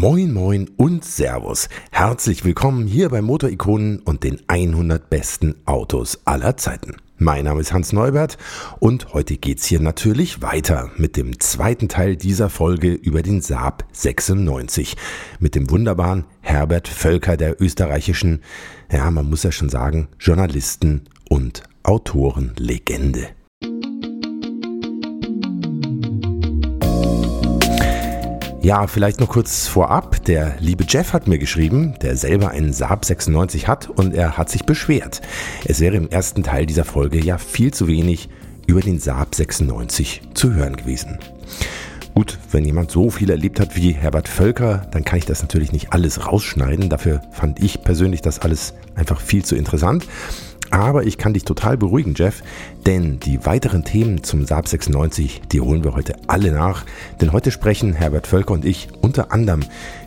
Moin moin und Servus. Herzlich willkommen hier bei Motorikonen und den 100 besten Autos aller Zeiten. Mein Name ist Hans Neubert und heute geht's hier natürlich weiter mit dem zweiten Teil dieser Folge über den Saab 96 mit dem wunderbaren Herbert Völker der österreichischen, ja, man muss ja schon sagen, Journalisten und Autorenlegende. Ja, vielleicht noch kurz vorab. Der liebe Jeff hat mir geschrieben, der selber einen Saab 96 hat und er hat sich beschwert. Es wäre im ersten Teil dieser Folge ja viel zu wenig über den Saab 96 zu hören gewesen. Gut, wenn jemand so viel erlebt hat wie Herbert Völker, dann kann ich das natürlich nicht alles rausschneiden. Dafür fand ich persönlich das alles einfach viel zu interessant. Aber ich kann dich total beruhigen, Jeff, denn die weiteren Themen zum Saab 96, die holen wir heute alle nach. Denn heute sprechen Herbert Völker und ich unter anderem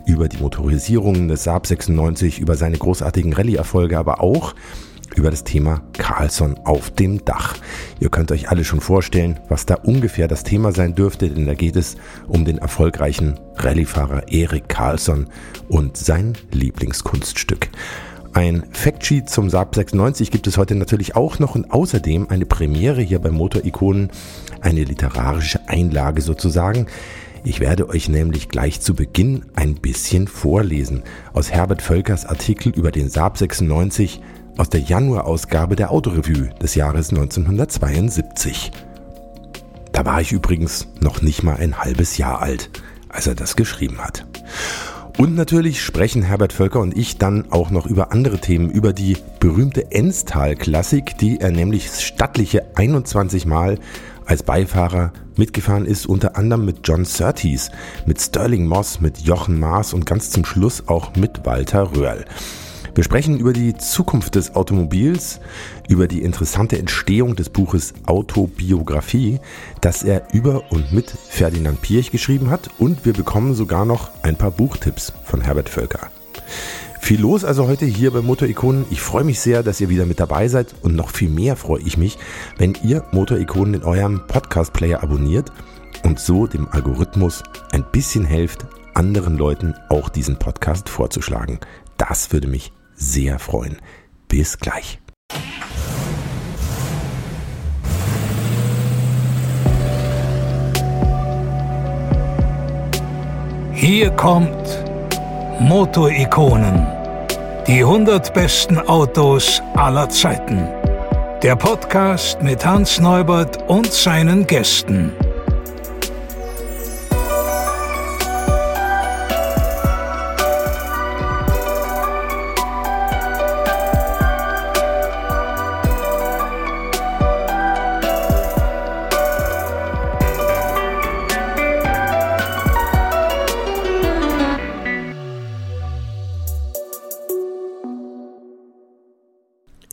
über die Motorisierung des Saab 96, über seine großartigen Rallye-Erfolge, aber auch über das Thema Carlson auf dem Dach. Ihr könnt euch alle schon vorstellen, was da ungefähr das Thema sein dürfte, denn da geht es um den erfolgreichen Rallyefahrer Erik Carlson und sein Lieblingskunststück. Ein Factsheet zum Saab 96 gibt es heute natürlich auch noch und außerdem eine Premiere hier bei Motorikonen, eine literarische Einlage sozusagen. Ich werde euch nämlich gleich zu Beginn ein bisschen vorlesen aus Herbert Völkers Artikel über den Saab 96 aus der Januarausgabe der Autorevue des Jahres 1972. Da war ich übrigens noch nicht mal ein halbes Jahr alt, als er das geschrieben hat. Und natürlich sprechen Herbert Völker und ich dann auch noch über andere Themen, über die berühmte Enstal-Klassik, die er nämlich stattliche 21 Mal als Beifahrer mitgefahren ist, unter anderem mit John Surtees, mit Sterling Moss, mit Jochen Maas und ganz zum Schluss auch mit Walter Röhrl. Wir sprechen über die Zukunft des Automobils, über die interessante Entstehung des Buches Autobiografie, das er über und mit Ferdinand Pirch geschrieben hat und wir bekommen sogar noch ein paar Buchtipps von Herbert Völker. Viel los also heute hier bei Motorikonen. Ich freue mich sehr, dass ihr wieder mit dabei seid und noch viel mehr freue ich mich, wenn ihr Motorikonen in eurem Podcast-Player abonniert und so dem Algorithmus ein bisschen helft, anderen Leuten auch diesen Podcast vorzuschlagen. Das würde mich sehr freuen. Bis gleich. Hier kommt Motorikonen. Die 100 besten Autos aller Zeiten. Der Podcast mit Hans Neubert und seinen Gästen.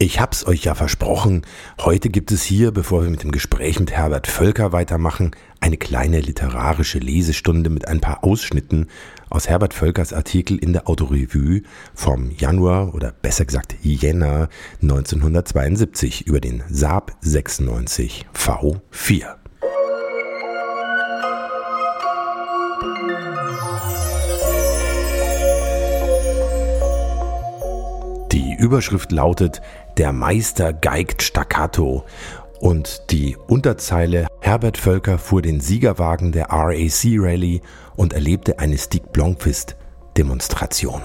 Ich hab's euch ja versprochen. Heute gibt es hier, bevor wir mit dem Gespräch mit Herbert Völker weitermachen, eine kleine literarische Lesestunde mit ein paar Ausschnitten aus Herbert Völkers Artikel in der Autorevue vom Januar oder besser gesagt Jänner 1972 über den Saab 96 V4. Überschrift lautet Der Meister geigt staccato und die Unterzeile Herbert Völker fuhr den Siegerwagen der RAC Rallye und erlebte eine Stieg Blomqvist Demonstration.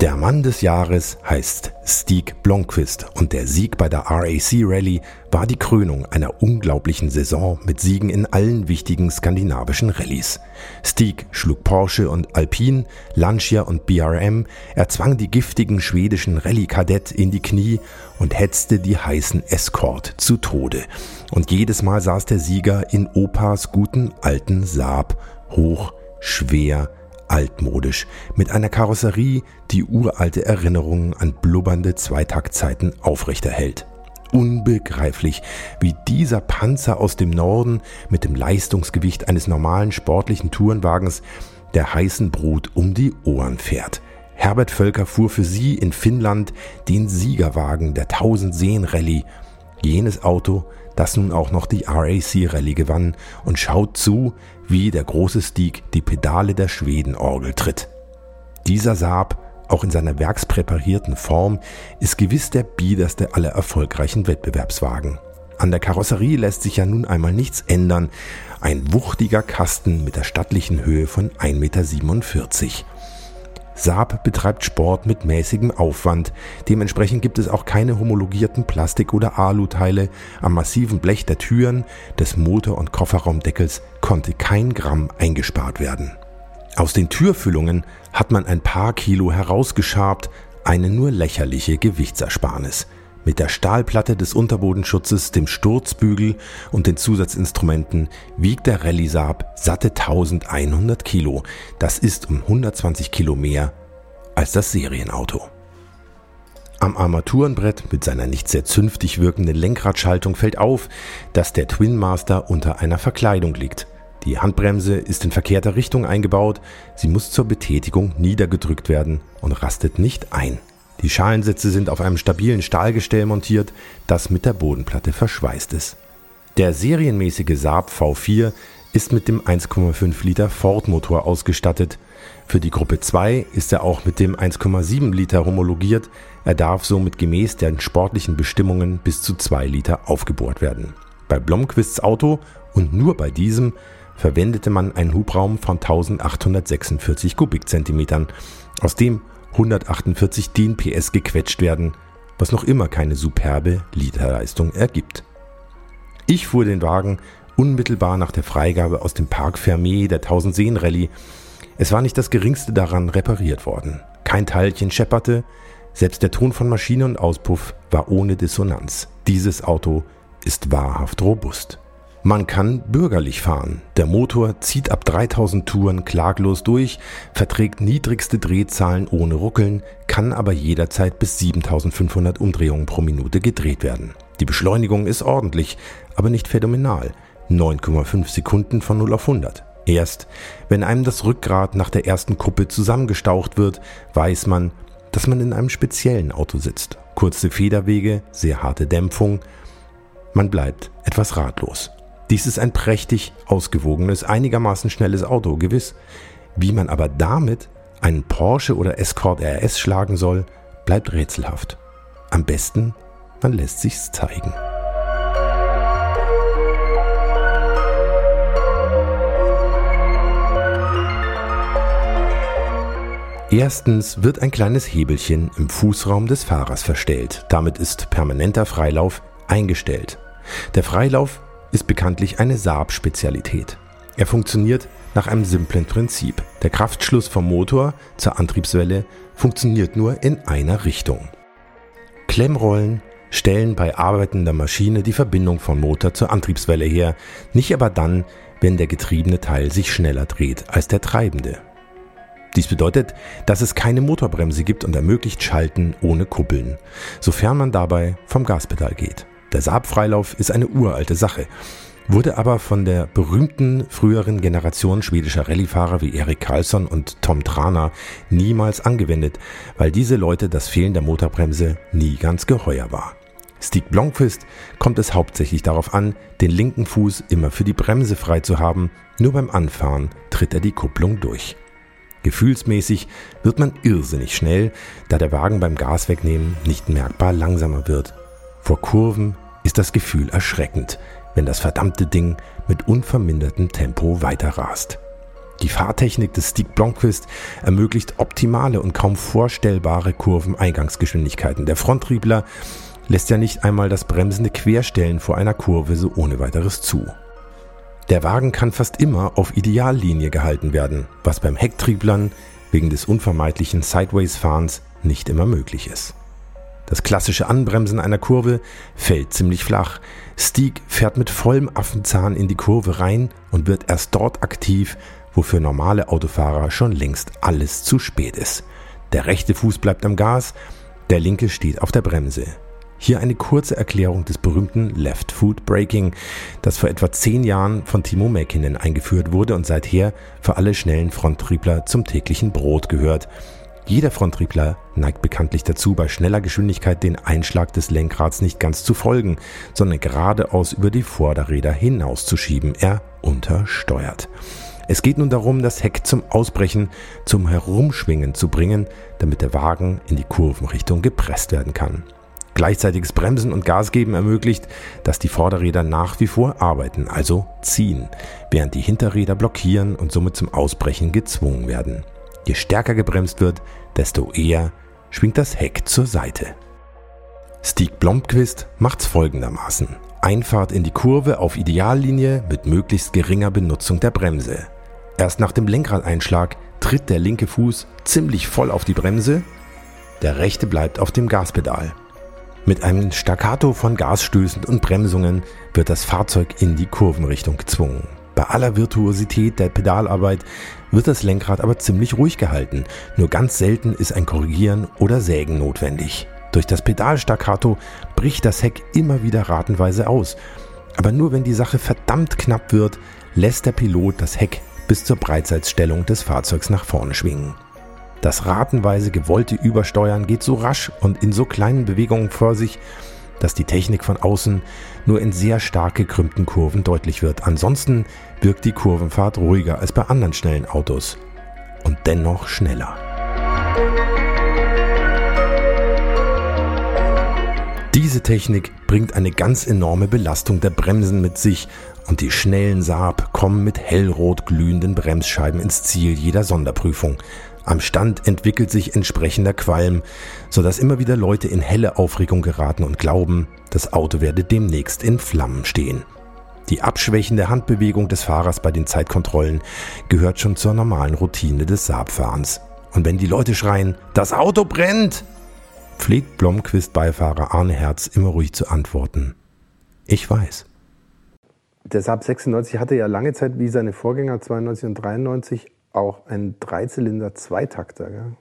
Der Mann des Jahres heißt Stieg Blomqvist und der Sieg bei der RAC Rallye war die Krönung einer unglaublichen Saison mit Siegen in allen wichtigen skandinavischen Rallyes. Stieg schlug Porsche und Alpine, Lancia und BRM, erzwang die giftigen schwedischen Rallye-Kadett in die Knie und hetzte die heißen Escort zu Tode. Und jedes Mal saß der Sieger in Opas guten alten Saab, hoch, schwer, altmodisch, mit einer Karosserie, die uralte Erinnerungen an blubbernde Zweitaktzeiten aufrechterhält. Unbegreiflich, wie dieser Panzer aus dem Norden mit dem Leistungsgewicht eines normalen sportlichen Tourenwagens der heißen Brut um die Ohren fährt. Herbert Völker fuhr für sie in Finnland den Siegerwagen der 1000 Seen Rallye, jenes Auto, das nun auch noch die RAC Rallye gewann und schaut zu, wie der große Stieg die Pedale der Schwedenorgel tritt. Dieser Saab, auch in seiner werkspräparierten Form, ist gewiss der biederste aller erfolgreichen Wettbewerbswagen. An der Karosserie lässt sich ja nun einmal nichts ändern. Ein wuchtiger Kasten mit der stattlichen Höhe von 1,47 Meter. Saab betreibt Sport mit mäßigem Aufwand. Dementsprechend gibt es auch keine homologierten Plastik- oder Aluteile. Am massiven Blech der Türen, des Motor- und Kofferraumdeckels konnte kein Gramm eingespart werden. Aus den Türfüllungen hat man ein paar Kilo herausgeschabt, eine nur lächerliche Gewichtsersparnis. Mit der Stahlplatte des Unterbodenschutzes, dem Sturzbügel und den Zusatzinstrumenten wiegt der Rallye Saab satte 1100 Kilo. Das ist um 120 Kilo mehr als das Serienauto. Am Armaturenbrett mit seiner nicht sehr zünftig wirkenden Lenkradschaltung fällt auf, dass der Twin Master unter einer Verkleidung liegt. Die Handbremse ist in verkehrter Richtung eingebaut, sie muss zur Betätigung niedergedrückt werden und rastet nicht ein. Die Schalensitze sind auf einem stabilen Stahlgestell montiert, das mit der Bodenplatte verschweißt ist. Der serienmäßige Saab V4 ist mit dem 1,5 Liter Ford-Motor ausgestattet. Für die Gruppe 2 ist er auch mit dem 1,7 Liter homologiert. Er darf somit gemäß den sportlichen Bestimmungen bis zu 2 Liter aufgebohrt werden. Bei Blomquists Auto und nur bei diesem verwendete man einen Hubraum von 1846 Kubikzentimetern, aus dem 148 DIN PS gequetscht werden, was noch immer keine superbe Literleistung ergibt. Ich fuhr den Wagen unmittelbar nach der Freigabe aus dem Park Fermé der 1000 Seen Rallye. Es war nicht das geringste daran repariert worden. Kein Teilchen schepperte, selbst der Ton von Maschine und Auspuff war ohne Dissonanz. Dieses Auto ist wahrhaft robust. Man kann bürgerlich fahren. Der Motor zieht ab 3000 Touren klaglos durch, verträgt niedrigste Drehzahlen ohne Ruckeln, kann aber jederzeit bis 7500 Umdrehungen pro Minute gedreht werden. Die Beschleunigung ist ordentlich, aber nicht phänomenal. 9,5 Sekunden von 0 auf 100. Erst wenn einem das Rückgrat nach der ersten Kuppe zusammengestaucht wird, weiß man, dass man in einem speziellen Auto sitzt. Kurze Federwege, sehr harte Dämpfung. Man bleibt etwas ratlos. Dies ist ein prächtig ausgewogenes, einigermaßen schnelles Auto, gewiss. Wie man aber damit einen Porsche oder Escort RS schlagen soll, bleibt rätselhaft. Am besten, man lässt sich's zeigen. Erstens wird ein kleines Hebelchen im Fußraum des Fahrers verstellt. Damit ist permanenter Freilauf eingestellt. Der Freilauf ist bekanntlich eine Saab-Spezialität. Er funktioniert nach einem simplen Prinzip. Der Kraftschluss vom Motor zur Antriebswelle funktioniert nur in einer Richtung. Klemmrollen stellen bei arbeitender Maschine die Verbindung vom Motor zur Antriebswelle her, nicht aber dann, wenn der getriebene Teil sich schneller dreht als der treibende. Dies bedeutet, dass es keine Motorbremse gibt und ermöglicht Schalten ohne Kuppeln, sofern man dabei vom Gaspedal geht. Der Saab-Freilauf ist eine uralte Sache, wurde aber von der berühmten früheren Generation schwedischer Rallyefahrer wie Erik Karlsson und Tom Trana niemals angewendet, weil diese Leute das Fehlen der Motorbremse nie ganz geheuer war. Stieg Blomqvist kommt es hauptsächlich darauf an, den linken Fuß immer für die Bremse frei zu haben, nur beim Anfahren tritt er die Kupplung durch. Gefühlsmäßig wird man irrsinnig schnell, da der Wagen beim Gas wegnehmen nicht merkbar langsamer wird. Vor Kurven ist das Gefühl erschreckend, wenn das verdammte Ding mit unvermindertem Tempo weiterrast. Die Fahrtechnik des Stieg Blomqvist ermöglicht optimale und kaum vorstellbare Kurveneingangsgeschwindigkeiten. Der Fronttriebler lässt ja nicht einmal das bremsende Querstellen vor einer Kurve so ohne weiteres zu. Der Wagen kann fast immer auf Ideallinie gehalten werden, was beim Hecktrieblern wegen des unvermeidlichen Sideways-Fahrens nicht immer möglich ist. Das klassische Anbremsen einer Kurve fällt ziemlich flach. Stieg fährt mit vollem Affenzahn in die Kurve rein und wird erst dort aktiv, wo für normale Autofahrer schon längst alles zu spät ist. Der rechte Fuß bleibt am Gas, der linke steht auf der Bremse. Hier eine kurze Erklärung des berühmten Left Foot Braking, das vor etwa zehn Jahren von Timo Mäkinen eingeführt wurde und seither für alle schnellen Fronttriebler zum täglichen Brot gehört. Jeder Fronttriebler neigt bekanntlich dazu, bei schneller Geschwindigkeit den Einschlag des Lenkrads nicht ganz zu folgen, sondern geradeaus über die Vorderräder hinauszuschieben. Er untersteuert. Es geht nun darum, das Heck zum Ausbrechen, zum Herumschwingen zu bringen, damit der Wagen in die Kurvenrichtung gepresst werden kann. Gleichzeitiges Bremsen und Gasgeben ermöglicht, dass die Vorderräder nach wie vor arbeiten, also ziehen, während die Hinterräder blockieren und somit zum Ausbrechen gezwungen werden. Je stärker gebremst wird, desto eher schwingt das Heck zur Seite. Stieg Blomqvist macht's folgendermaßen. Einfahrt in die Kurve auf Ideallinie mit möglichst geringer Benutzung der Bremse. Erst nach dem Lenkradeinschlag tritt der linke Fuß ziemlich voll auf die Bremse, der rechte bleibt auf dem Gaspedal. Mit einem Staccato von Gasstößen und Bremsungen wird das Fahrzeug in die Kurvenrichtung gezwungen. Bei aller Virtuosität der Pedalarbeit wird das Lenkrad aber ziemlich ruhig gehalten. Nur ganz selten ist ein Korrigieren oder Sägen notwendig. Durch das Pedalstaccato bricht das Heck immer wieder ratenweise aus. Aber nur wenn die Sache verdammt knapp wird, lässt der Pilot das Heck bis zur Breitseitsstellung des Fahrzeugs nach vorne schwingen. Das ratenweise gewollte Übersteuern geht so rasch und in so kleinen Bewegungen vor sich, dass die Technik von außen nur in sehr stark gekrümmten Kurven deutlich wird. Ansonsten wirkt die Kurvenfahrt ruhiger als bei anderen schnellen Autos und dennoch schneller. Diese Technik bringt eine ganz enorme Belastung der Bremsen mit sich und die schnellen Saab kommen mit hellrot glühenden Bremsscheiben ins Ziel jeder Sonderprüfung. Am Stand entwickelt sich entsprechender Qualm, sodass immer wieder Leute in helle Aufregung geraten und glauben, das Auto werde demnächst in Flammen stehen. Die abschwächende Handbewegung des Fahrers bei den Zeitkontrollen gehört schon zur normalen Routine des Saabfahrens. Und wenn die Leute schreien, das Auto brennt, pflegt Blomquist-Beifahrer Arne Herz immer ruhig zu antworten. Ich weiß. Der Saab 96 hatte ja lange Zeit wie seine Vorgänger 92 und 93 auch ein Dreizylinder Zweitakter. Gell?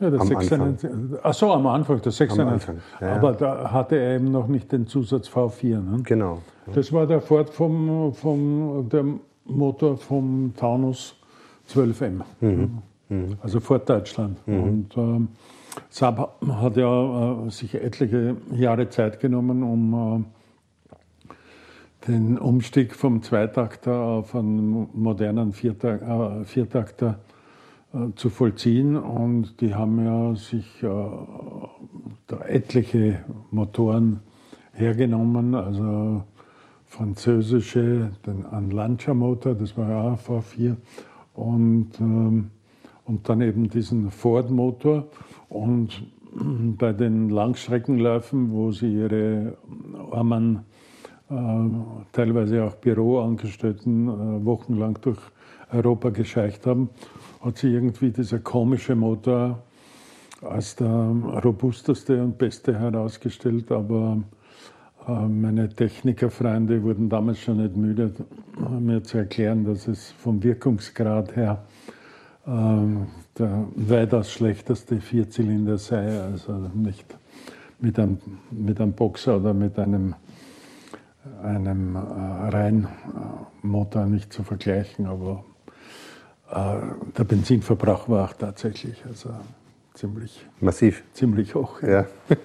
Ja, der am Anfang. Ach so, am Anfang, der 96. Ja, Aber da hatte er eben noch nicht den Zusatz V4. Ne? Genau. Das war der Ford vom, vom der Motor vom Taunus 12M. Mhm. Mhm. Also Ford Deutschland. Mhm. Und ähm, Saab hat ja äh, sich etliche Jahre Zeit genommen, um äh, den Umstieg vom Zweitakter auf einen modernen Viertakter, äh, Viertakter äh, zu vollziehen. Und die haben ja sich äh, etliche Motoren hergenommen, also französische, den Lancia Motor, das war ja auch V4, und, ähm, und dann eben diesen Ford Motor. Und bei den Langstreckenläufen, wo sie ihre armen teilweise auch Büroangestellten äh, wochenlang durch Europa gescheicht haben, hat sich irgendwie dieser komische Motor als der robusteste und beste herausgestellt. Aber äh, meine Technikerfreunde wurden damals schon nicht müde, mir zu erklären, dass es vom Wirkungsgrad her der weitaus schlechteste Vierzylinder sei, also nicht mit einem, mit einem Boxer oder mit einem einem äh, Rheinmotor nicht zu vergleichen, aber äh, der Benzinverbrauch war auch tatsächlich also ziemlich massiv, ziemlich hoch. Ja.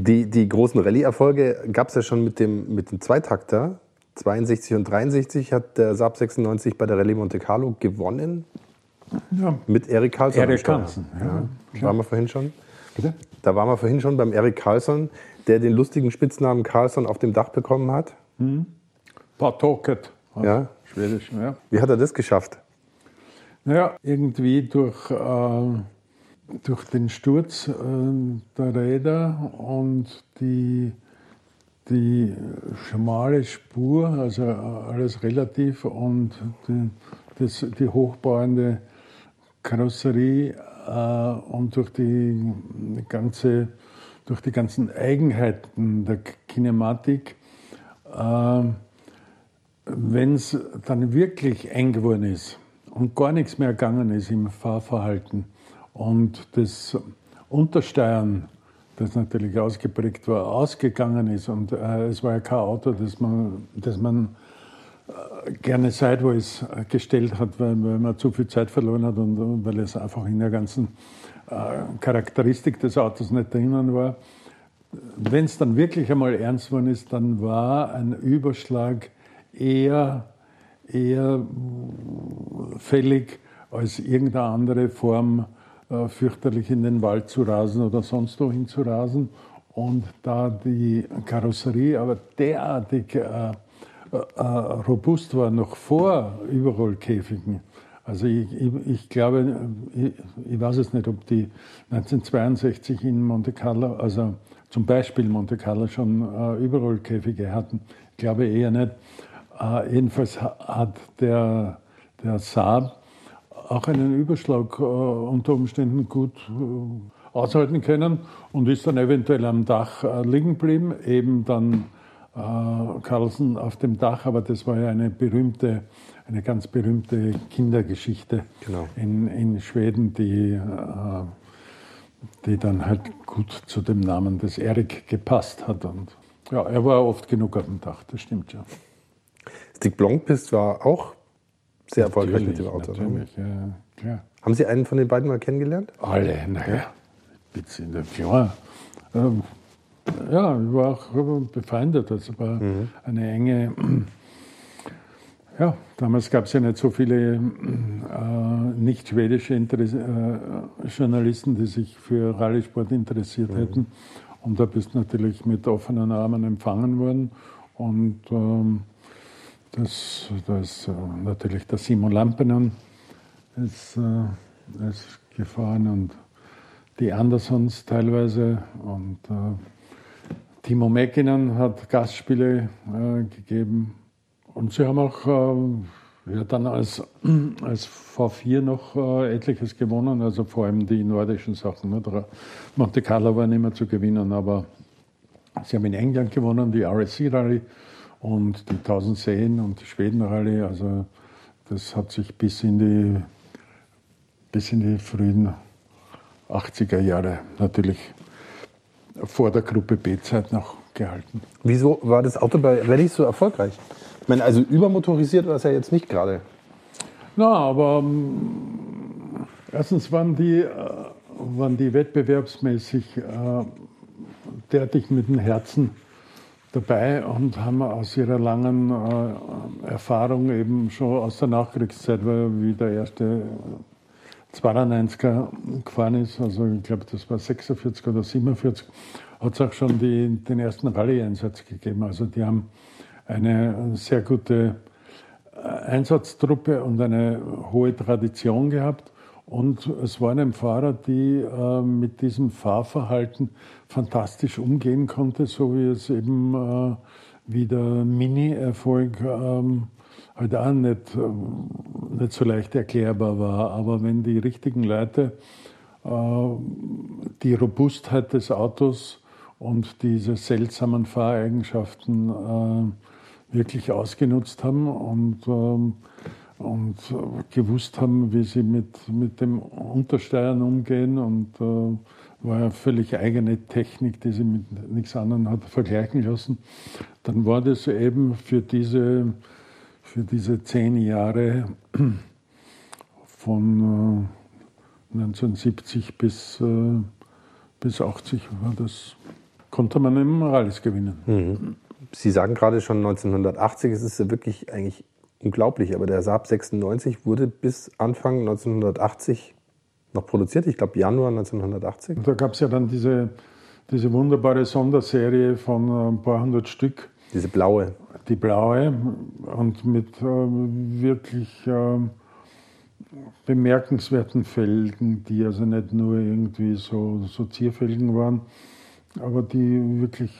Die, die großen Rallye-Erfolge gab es ja schon mit dem, mit dem Zweitakter. 62 und 63 hat der Saab 96 bei der Rallye Monte Carlo gewonnen. Ja. Mit Erik Carlson. Erik Carlson, ja. ja. Waren wir vorhin schon? Bitte? Da waren wir vorhin schon beim Erik Carlson, der den lustigen Spitznamen Carlson auf dem Dach bekommen hat. Hm. Patoket. Ja. Schwedisch, ja. Wie hat er das geschafft? Naja, irgendwie durch, äh, durch den Sturz äh, der Räder und die, die schmale Spur, also alles relativ, und die, das, die hochbauende Karosserie äh, und durch die ganze durch die ganzen Eigenheiten der Kinematik, äh, wenn es dann wirklich eng geworden ist und gar nichts mehr gegangen ist im Fahrverhalten und das Untersteuern, das natürlich ausgeprägt war, ausgegangen ist und äh, es war ja kein Auto, das man, das man gerne sideways gestellt hat, weil, weil, man zu viel Zeit verloren hat und, weil es einfach in der ganzen äh, Charakteristik des Autos nicht drinnen war. Wenn es dann wirklich einmal ernst geworden ist, dann war ein Überschlag eher, eher fällig als irgendeine andere Form, äh, fürchterlich in den Wald zu rasen oder sonst wohin zu rasen. Und da die Karosserie aber derartig äh, äh, äh robust war, noch vor Überrollkäfigen, also ich, ich, ich glaube, ich, ich, weiß es nicht, ob die 1962 in Monte Carlo, also zum Beispiel Monte Carlo schon äh, Überrollkäfige hatten. Ich glaube eher nicht. Äh, jedenfalls hat der, der Saab auch einen Überschlag äh, unter Umständen gut äh, aushalten können und ist dann eventuell am Dach äh, liegen geblieben, eben dann Carlsen auf dem Dach, aber das war ja eine berühmte, eine ganz berühmte Kindergeschichte genau. in, in Schweden, die, äh, die dann halt gut zu dem Namen des Erik gepasst hat. Und ja, er war oft genug auf dem Dach, das stimmt ja. Stick Blomqvist war auch sehr erfolgreich mit dem Auto. Ne? Natürlich, ja, klar. Haben Sie einen von den beiden mal kennengelernt? Alle, naja, klar. Ähm, ja, ich war auch befreundet. Also war mhm. eine enge. Ja, damals gab es ja nicht so viele äh, nicht schwedische äh, Journalisten, die sich für Rallye-Sport interessiert mhm. hätten. Und da bist du natürlich mit offenen Armen empfangen worden. Und ähm, das, das äh, natürlich der Simon Lampenen ist, äh, ist gefahren und die Andersons teilweise. Und äh, Timo Mäkinen hat Gastspiele äh, gegeben. Und sie haben auch äh, ja, dann als, als V4 noch äh, etliches gewonnen, also vor allem die nordischen Sachen. Ne? Monte Carlo war nicht mehr zu gewinnen, aber sie haben in England gewonnen, die RSC Rallye und die 1000 Seen und die Schweden-Rallye. Also das hat sich bis in die, bis in die frühen 80er Jahre natürlich vor der Gruppe B-Zeit noch gehalten. Wieso war das Auto bei Rallye so erfolgreich? Ich meine, also übermotorisiert war es ja jetzt nicht gerade. Na, aber um, erstens waren die, äh, waren die wettbewerbsmäßig äh, derartig mit dem Herzen dabei und haben aus ihrer langen äh, Erfahrung eben schon aus der Nachkriegszeit, weil wie der erste 92er gefahren ist, also ich glaube, das war 46 oder 47, hat es auch schon die, den ersten Rallye-Einsatz gegeben. Also die haben eine sehr gute äh, Einsatztruppe und eine hohe Tradition gehabt. Und es waren eben Fahrer, die äh, mit diesem Fahrverhalten fantastisch umgehen konnte, so wie es eben äh, wie der Mini-Erfolg ähm, halt auch nicht, äh, nicht so leicht erklärbar war. Aber wenn die richtigen Leute äh, die Robustheit des Autos und diese seltsamen Fahreigenschaften äh, wirklich ausgenutzt haben und ähm, und gewusst haben, wie sie mit, mit dem Untersteuern umgehen und äh, war eine völlig eigene Technik, die sie mit nichts anderem hat vergleichen lassen. Dann war das eben für diese, für diese zehn Jahre von äh, 1970 bis, äh, bis 80 war das, konnte man im Rallyes gewinnen. Mhm. Sie sagen gerade schon 1980, es ist wirklich eigentlich unglaublich, aber der Saab 96 wurde bis Anfang 1980 noch produziert, ich glaube Januar 1980. Da gab es ja dann diese, diese wunderbare Sonderserie von äh, ein paar hundert Stück. Diese blaue. Die blaue und mit äh, wirklich äh, bemerkenswerten Felgen, die also nicht nur irgendwie so, so Zierfelgen waren, aber die wirklich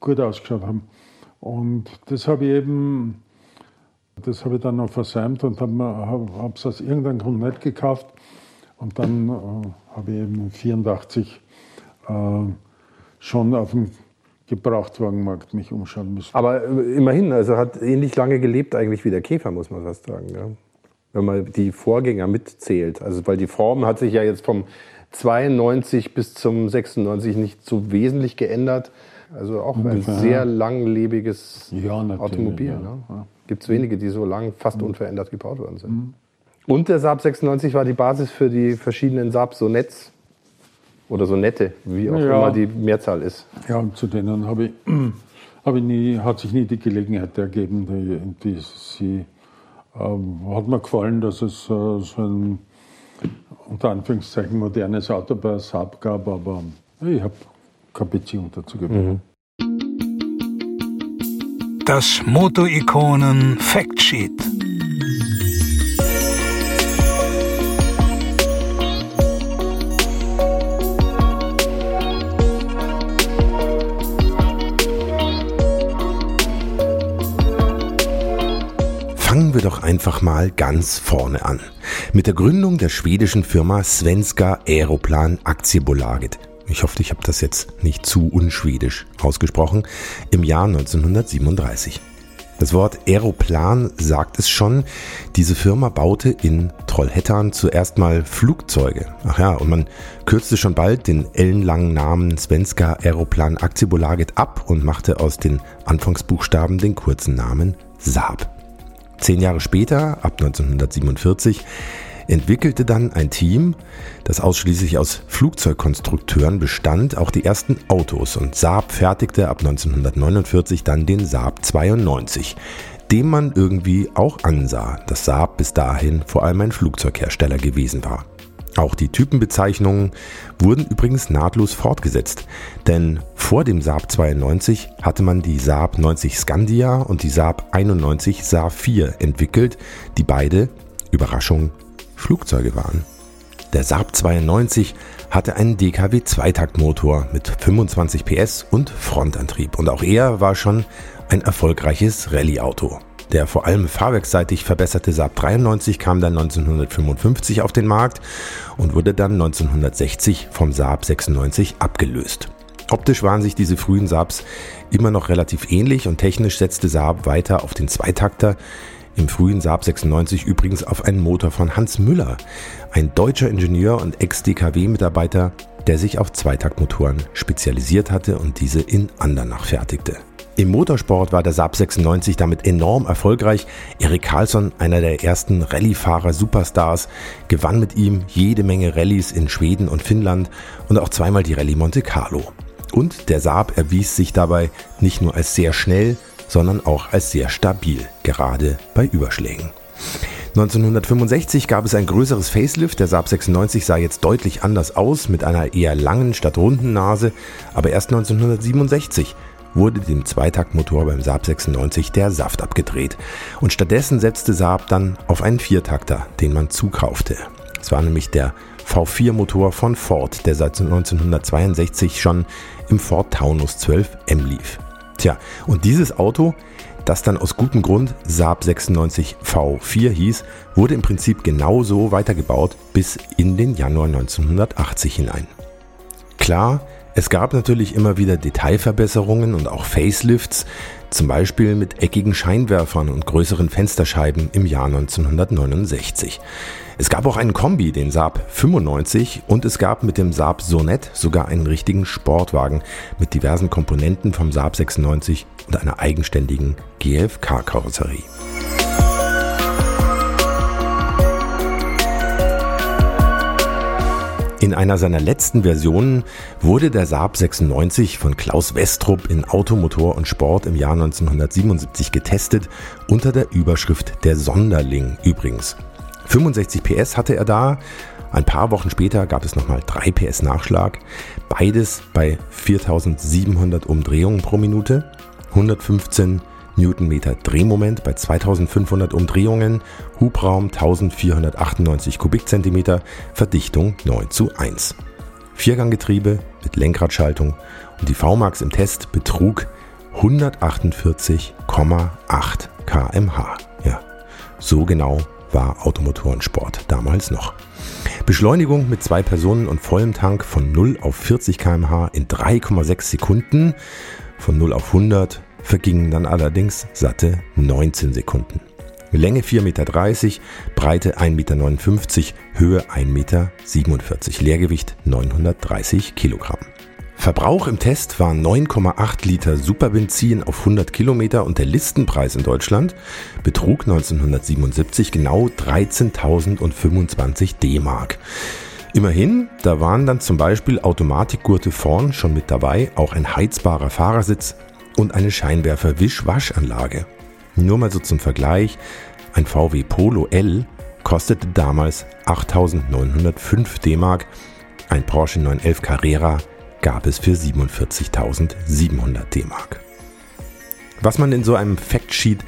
gut ausgeschaut haben. Und das habe ich eben das habe ich dann noch versäumt und habe es aus irgendeinem Grund nicht gekauft. Und dann äh, habe ich eben 1984 äh, schon auf dem Gebrauchtwagenmarkt mich umschauen müssen. Aber äh, immerhin, also hat ähnlich lange gelebt eigentlich wie der Käfer, muss man fast sagen. Ja? Wenn man die Vorgänger mitzählt. Also weil die Form hat sich ja jetzt vom 92 bis zum 96 nicht so wesentlich geändert. Also auch ein sehr langlebiges ja, Automobil. Ja. Ne? Gibt es wenige, die so lang fast unverändert gebaut worden sind. Mhm. Und der Saab 96 war die Basis für die verschiedenen Saab Sonets oder Sonette, wie auch ja. immer die Mehrzahl ist. Ja, und zu denen habe ich, hab ich nie, hat sich nie die Gelegenheit ergeben, die, die sie ähm, hat mir gefallen, dass es äh, so ein unter Anführungszeichen modernes Auto bei Saab gab, aber ich habe keine Beziehung dazu gehabt. Mhm. Das Moto-Ikonen Factsheet. Fangen wir doch einfach mal ganz vorne an. Mit der Gründung der schwedischen Firma Svenska Aeroplan Aktiebolaget. Ich hoffe, ich habe das jetzt nicht zu unschwedisch ausgesprochen. Im Jahr 1937. Das Wort Aeroplan sagt es schon. Diese Firma baute in Trollhättan zuerst mal Flugzeuge. Ach ja, und man kürzte schon bald den ellenlangen Namen Svenska Aeroplan Aktiebolaget ab und machte aus den Anfangsbuchstaben den kurzen Namen Saab. Zehn Jahre später, ab 1947, entwickelte dann ein Team, das ausschließlich aus Flugzeugkonstrukteuren bestand, auch die ersten Autos und Saab fertigte ab 1949 dann den Saab 92, dem man irgendwie auch ansah, dass Saab bis dahin vor allem ein Flugzeughersteller gewesen war. Auch die Typenbezeichnungen wurden übrigens nahtlos fortgesetzt, denn vor dem Saab 92 hatte man die Saab 90 Scandia und die Saab 91 Saab 4 entwickelt, die beide, Überraschung, Flugzeuge waren. Der Saab 92 hatte einen DKW Zweitaktmotor mit 25 PS und Frontantrieb und auch er war schon ein erfolgreiches Rallye-Auto. Der vor allem fahrwerksseitig verbesserte Saab 93 kam dann 1955 auf den Markt und wurde dann 1960 vom Saab 96 abgelöst. Optisch waren sich diese frühen Saabs immer noch relativ ähnlich und technisch setzte Saab weiter auf den Zweitakter, im frühen Saab 96 übrigens auf einen Motor von Hans Müller, ein deutscher Ingenieur und Ex-DKW-Mitarbeiter, der sich auf Zweitaktmotoren spezialisiert hatte und diese in Andernach fertigte. Im Motorsport war der Saab 96 damit enorm erfolgreich. Erik Karlsson, einer der ersten Rallyefahrer Superstars, gewann mit ihm jede Menge Rallyes in Schweden und Finnland und auch zweimal die Rallye Monte Carlo. Und der Saab erwies sich dabei nicht nur als sehr schnell, sondern auch als sehr stabil, gerade bei Überschlägen. 1965 gab es ein größeres Facelift. Der Saab 96 sah jetzt deutlich anders aus, mit einer eher langen statt runden Nase. Aber erst 1967 wurde dem Zweitaktmotor beim Saab 96 der Saft abgedreht. Und stattdessen setzte Saab dann auf einen Viertakter, den man zukaufte. Es war nämlich der V4-Motor von Ford, der seit 1962 schon im Ford Taunus 12M lief. Tja, und dieses Auto, das dann aus gutem Grund Saab 96 V4 hieß, wurde im Prinzip genauso weitergebaut bis in den Januar 1980 hinein. Klar, es gab natürlich immer wieder Detailverbesserungen und auch Facelifts, zum Beispiel mit eckigen Scheinwerfern und größeren Fensterscheiben im Jahr 1969. Es gab auch einen Kombi, den Saab 95 und es gab mit dem Saab Sonet sogar einen richtigen Sportwagen mit diversen Komponenten vom Saab 96 und einer eigenständigen GFK-Karosserie. In einer seiner letzten Versionen wurde der Saab 96 von Klaus Westrup in Automotor und Sport im Jahr 1977 getestet, unter der Überschrift Der Sonderling übrigens. 65 PS hatte er da, ein paar Wochen später gab es nochmal 3 PS Nachschlag, beides bei 4700 Umdrehungen pro Minute, 115 Newtonmeter Drehmoment bei 2500 Umdrehungen, Hubraum 1498 Kubikzentimeter, Verdichtung 9 zu 1. Vierganggetriebe mit Lenkradschaltung und die VMAX im Test betrug 148,8 kmh. Ja, so genau war Automotorensport damals noch. Beschleunigung mit zwei Personen und vollem Tank von 0 auf 40 kmh in 3,6 Sekunden, von 0 auf 100 vergingen dann allerdings satte 19 Sekunden. Länge 4,30 Meter, Breite 1,59 Meter, Höhe 1,47 Meter, Leergewicht 930 Kilogramm. Verbrauch im Test war 9,8 Liter Superbenzin auf 100 Kilometer und der Listenpreis in Deutschland betrug 1977 genau 13.025 D-Mark. Immerhin, da waren dann zum Beispiel Automatikgurte vorn schon mit dabei, auch ein heizbarer Fahrersitz und eine Scheinwerfer-Wisch-Waschanlage. Nur mal so zum Vergleich, ein VW Polo L kostete damals 8.905 D-Mark, ein Porsche 911 Carrera gab es für 47.700 D-Mark. Was man in so einem Factsheet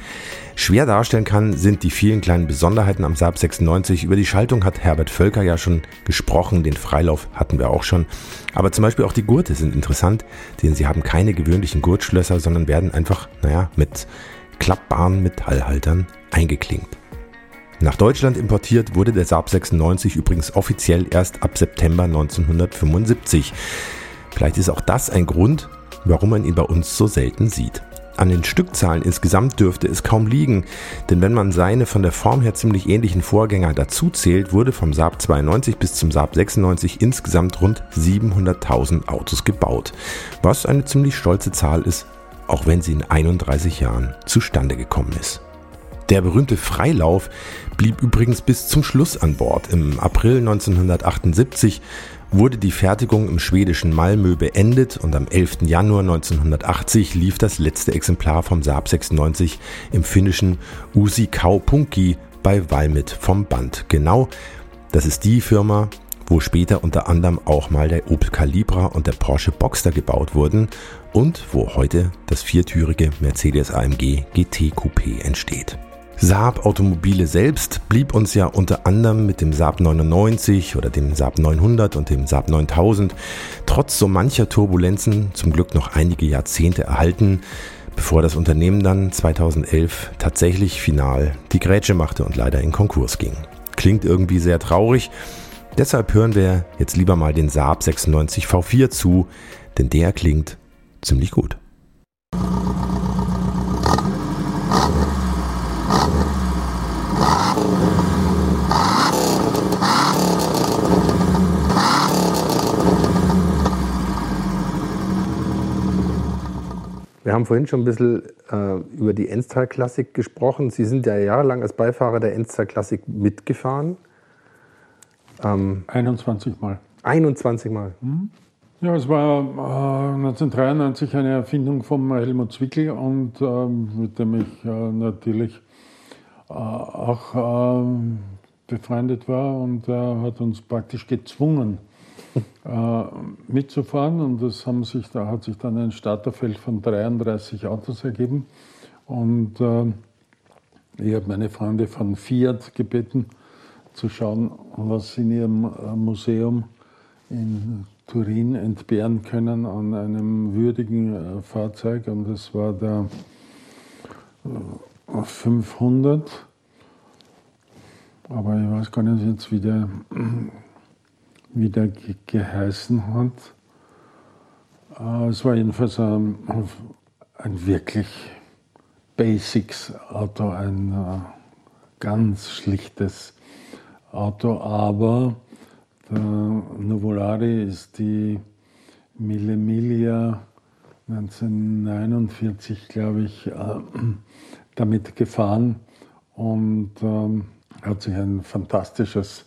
schwer darstellen kann, sind die vielen kleinen Besonderheiten am Saab 96. Über die Schaltung hat Herbert Völker ja schon gesprochen, den Freilauf hatten wir auch schon. Aber zum Beispiel auch die Gurte sind interessant, denn sie haben keine gewöhnlichen Gurtschlösser, sondern werden einfach, naja, mit klappbaren Metallhaltern eingeklinkt. Nach Deutschland importiert wurde der Saab 96 übrigens offiziell erst ab September 1975. Vielleicht ist auch das ein Grund, warum man ihn bei uns so selten sieht. An den Stückzahlen insgesamt dürfte es kaum liegen, denn wenn man seine von der Form her ziemlich ähnlichen Vorgänger dazu zählt, wurde vom Saab 92 bis zum Saab 96 insgesamt rund 700.000 Autos gebaut, was eine ziemlich stolze Zahl ist, auch wenn sie in 31 Jahren zustande gekommen ist. Der berühmte Freilauf blieb übrigens bis zum Schluss an Bord. Im April 1978 wurde die Fertigung im schwedischen Malmö beendet und am 11. Januar 1980 lief das letzte Exemplar vom Saab 96 im finnischen Usi Kaupunki bei Valmet vom Band. Genau, das ist die Firma, wo später unter anderem auch mal der Opel Calibra und der Porsche Boxster gebaut wurden und wo heute das viertürige Mercedes AMG GT Coupé entsteht. Saab Automobile selbst blieb uns ja unter anderem mit dem Saab 99 oder dem Saab 900 und dem Saab 9000 trotz so mancher Turbulenzen zum Glück noch einige Jahrzehnte erhalten, bevor das Unternehmen dann 2011 tatsächlich final die Grätsche machte und leider in Konkurs ging. Klingt irgendwie sehr traurig, deshalb hören wir jetzt lieber mal den Saab 96 V4 zu, denn der klingt ziemlich gut. Wir haben vorhin schon ein bisschen äh, über die Enstal Klassik gesprochen. Sie sind ja jahrelang als Beifahrer der Enstal Klassik mitgefahren. Ähm, 21 Mal. 21 Mal. Mhm. Ja, es war äh, 1993 eine Erfindung von Helmut Zwickel und äh, mit dem ich äh, natürlich äh, auch ähm, befreundet war und er hat uns praktisch gezwungen, äh, mitzufahren. Und das haben sich, da hat sich dann ein Starterfeld von 33 Autos ergeben. Und äh, ich habe meine Freunde von Fiat gebeten, zu schauen, was sie in ihrem äh, Museum in Turin entbehren können an einem würdigen äh, Fahrzeug. Und das war der 500. Äh, Aber ich weiß gar nicht jetzt, wie der wie der ge geheißen hat. Äh, es war jedenfalls ein, ein wirklich Basics-Auto, ein äh, ganz schlichtes Auto, aber der Nuvolari ist die Mille Miglia 1949, glaube ich, äh, damit gefahren und ähm, hat sich ein fantastisches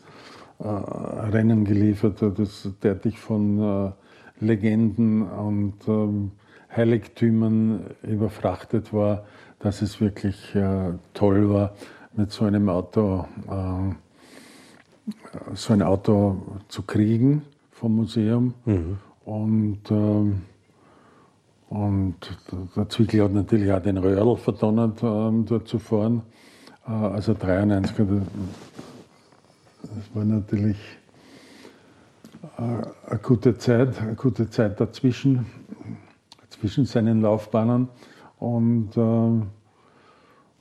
Rennen geliefert hat, das derartig von äh, Legenden und ähm, Heiligtümern überfrachtet war, dass es wirklich äh, toll war, mit so einem Auto so ein Auto zu kriegen vom Museum. Mhm. Und, ähm, und der Zwickel hat natürlich auch den Röhrl verdonnert, ähm, dort zu fahren. also 93 das war natürlich äh, eine gute Zeit, eine gute Zeit dazwischen, zwischen seinen Laufbahnen. Und, äh,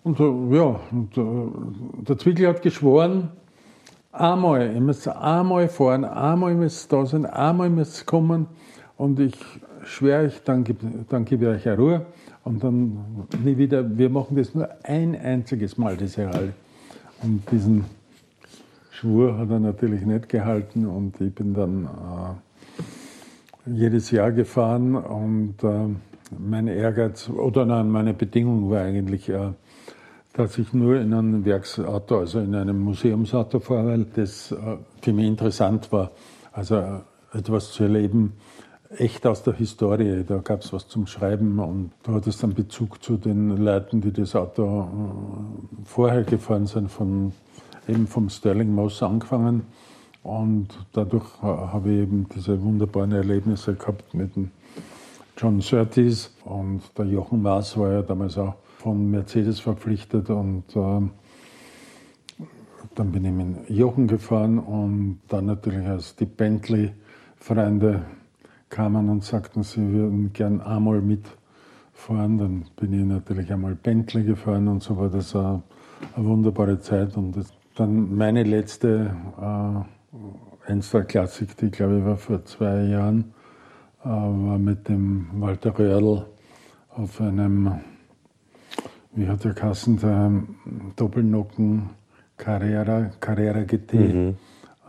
und äh, ja, und, der Zwickel hat geschworen, einmal, ich muss einmal fahren, einmal muss da sein, einmal muss kommen. Und ich schwöre euch, dann, dann gebe ich euch eine Ruhe. Und dann nie wieder, wir machen das nur ein einziges Mal, diese Halle. Und diesen Schwur hat er natürlich nicht gehalten und ich bin dann jedes Jahr gefahren und äh, mein Ehrgeiz oder nein, meine Bedingung war eigentlich, äh, dass ich nur in einem Werksauto, also in einem Museumsauto fahre, weil das äh, für mich interessant war. Also äh, etwas zu erleben, echt aus der Historie. Da gab es was zum Schreiben und du hattest dann Bezug zu den Leuten, die das Auto äh, vorher gefahren sind, von, eben vom Sterling Moss angefangen. Und dadurch habe ich eben diese wunderbaren Erlebnisse gehabt mit dem John Surtees und der Jochen Maas war ja damals auch von Mercedes verpflichtet und äh, dann bin ich mit Jochen gefahren und dann natürlich als die Bentley-Freunde kamen und sagten, sie würden gern einmal mitfahren. Dann bin ich natürlich einmal Bentley gefahren und so war das eine, eine wunderbare Zeit. Und das, dann meine letzte äh, Endstar-Klassik, die glaube ich war vor zwei Jahren, äh, war mit dem Walter Röhrl auf einem, wie hat der Kassen, der Doppelnocken Carrera, Carrera GT. Mhm.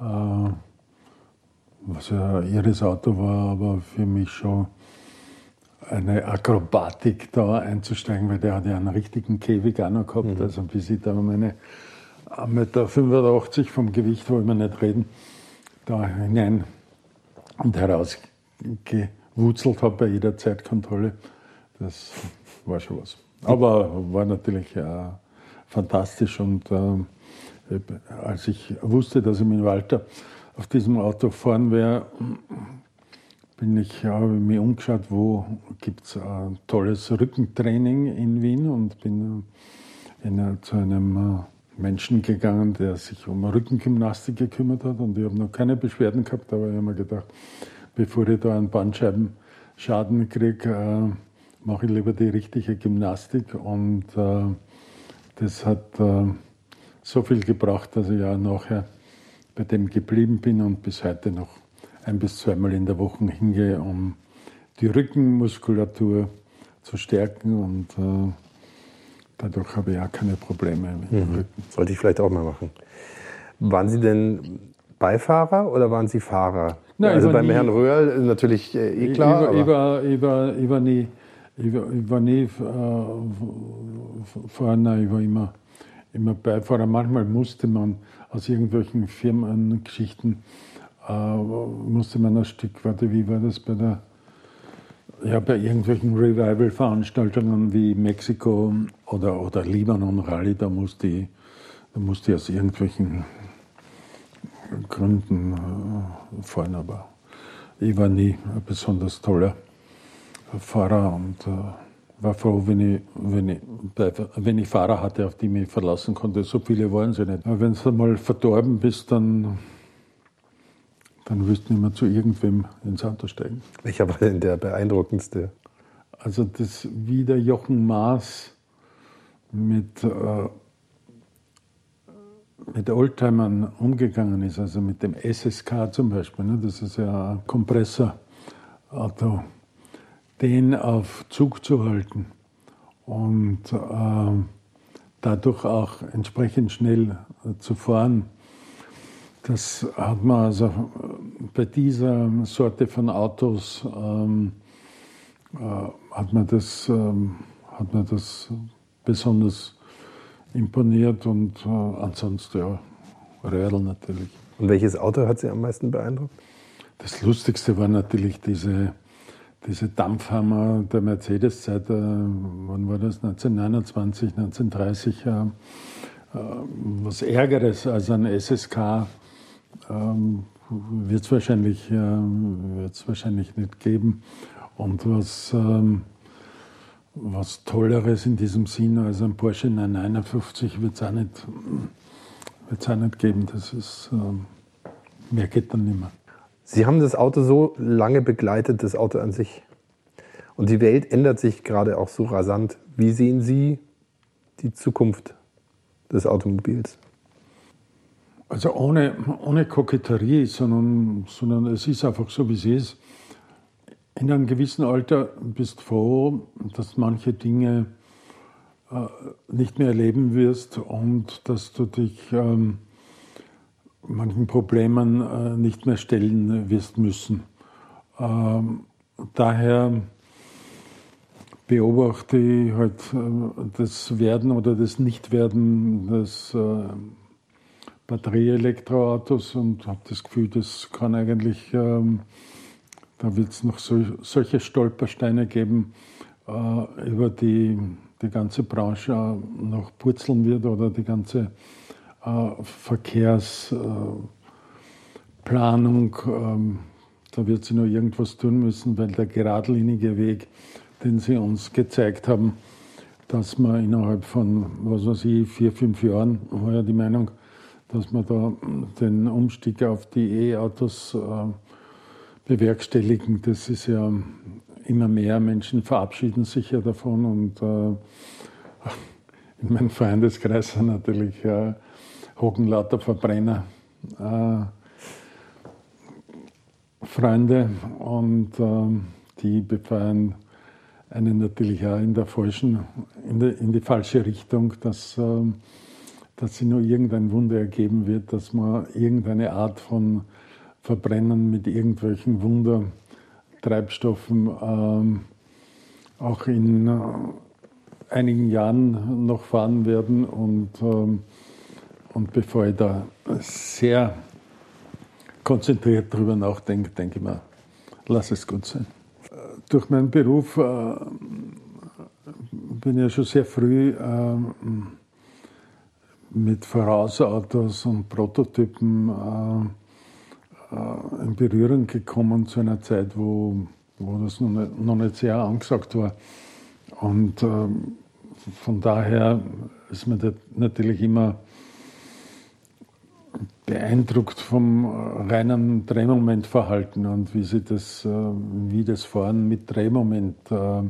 Äh, was ja ihres Auto war, aber für mich schon eine Akrobatik da einzusteigen, weil der hat ja einen richtigen Käfig auch noch gehabt. Mhm. Also bis ich da meine 1,85 Meter vom Gewicht wollen wir nicht reden, da hinein und heraus gewurzelt habe bei jeder Zeitkontrolle. Das war schon was. Aber war natürlich äh, fantastisch und äh, als ich wusste, dass ich mit Walter auf diesem Auto fahren werde, bin ich, habe mich umgeschaut, wo gibt es ein tolles Rückentraining in Wien und bin in, zu einem äh, Menschen gegangen, der sich um Rückengymnastik gekümmert hat und ich habe noch keine Beschwerden gehabt, aber ich habe mir gedacht, bevor ich da einen Bandscheibenschaden kriege, äh, mache ich lieber die richtige Gymnastik und äh, das hat äh, so viel gebracht, dass ich ja nachher bei dem geblieben bin und bis heute noch ein bis zweimal in der Woche hingehe, um die Rückenmuskulatur zu stärken und äh, dadurch habe ich auch keine Probleme mit dem mhm. Rücken. Sollte ich vielleicht auch mal machen. Waren Sie denn Beifahrer oder waren Sie Fahrer? Nein, also beim nie, Herrn Röhrl natürlich äh, eh klar. Ich, ich, war, ich, war, ich, war, nie, ich war, ich war nie äh, Fahrer, ich war immer, immer Beifahrer. Manchmal musste man aus irgendwelchen Firmengeschichten äh, musste man ein Stück, warte, wie war das bei der, ja, bei irgendwelchen Revival-Veranstaltungen wie Mexiko oder, oder Libanon Rally, da musste ich, da musste ich aus irgendwelchen Gründen äh, fahren, aber ich war nie ein besonders toller Fahrer und äh, war froh, wenn ich, wenn, ich, wenn ich Fahrer hatte, auf die ich mich verlassen konnte. So viele waren sie nicht. Aber wenn du einmal verdorben bist, dann, dann wirst du mehr zu irgendwem ins Auto steigen. Welcher war denn der beeindruckendste? Also das, wie der Jochen Maas mit, äh, mit Oldtimern umgegangen ist, also mit dem SSK zum Beispiel, ne? das ist ja ein Kompressorauto den auf Zug zu halten und äh, dadurch auch entsprechend schnell äh, zu fahren. Das hat man also bei dieser Sorte von Autos ähm, äh, hat, man das, ähm, hat man das besonders imponiert und äh, ansonsten ja, Röhrl natürlich. Und welches Auto hat Sie am meisten beeindruckt? Das Lustigste war natürlich diese diese Dampfhammer der Mercedes-Zeit, äh, wann war das? 1929, 1930, äh, äh, was Ärgeres als ein SSK ähm, wird es wahrscheinlich, äh, wahrscheinlich nicht geben. Und was, ähm, was Tolleres in diesem Sinn als ein Porsche 951 wird es auch, nicht, auch nicht geben. Das ist, äh, mehr geht dann nicht mehr. Sie haben das Auto so lange begleitet, das Auto an sich. Und die Welt ändert sich gerade auch so rasant. Wie sehen Sie die Zukunft des Automobils? Also ohne, ohne Koketterie, sondern, sondern es ist einfach so, wie es ist. In einem gewissen Alter bist du froh, dass manche Dinge äh, nicht mehr erleben wirst und dass du dich ähm, manchen Problemen äh, nicht mehr stellen wirst müssen. Ähm, daher beobachte ich halt äh, das Werden oder das Nichtwerden des äh, Batterieelektroautos und habe das Gefühl, das kann eigentlich, ähm, da wird es noch so, solche Stolpersteine geben, äh, über die die ganze Branche noch purzeln wird oder die ganze Verkehrsplanung. Ähm, da wird sie noch irgendwas tun müssen, weil der geradlinige Weg den Sie uns gezeigt haben, dass man innerhalb von, was weiß ich, vier, fünf Jahren, war ja die Meinung, dass man da den Umstieg auf die E-Autos äh, bewerkstelligen. Das ist ja immer mehr Menschen verabschieden sich ja davon und äh, in meinem Freundeskreis sind natürlich äh, hocken lauter Verbrenner. Äh, Freunde und äh, die befeuern einen natürlich auch in der falschen, in, der, in die falsche Richtung, dass, ähm, dass sich nur irgendein Wunder ergeben wird, dass man irgendeine Art von Verbrennen mit irgendwelchen Wundertreibstoffen ähm, auch in äh, einigen Jahren noch fahren werden. Und, ähm, und bevor ich da sehr konzentriert drüber nachdenke, denke ich mir, lass es gut sein durch meinen Beruf äh, bin ich ja schon sehr früh äh, mit Vorausautos und Prototypen äh, äh, in Berührung gekommen zu einer Zeit, wo, wo das noch nicht, sehr angesagt war. Und ähm, von daher ist das natürlich immer beeindruckt vom äh, reinen Drehmomentverhalten und wie, sie das, äh, wie das Fahren mit Drehmoment äh,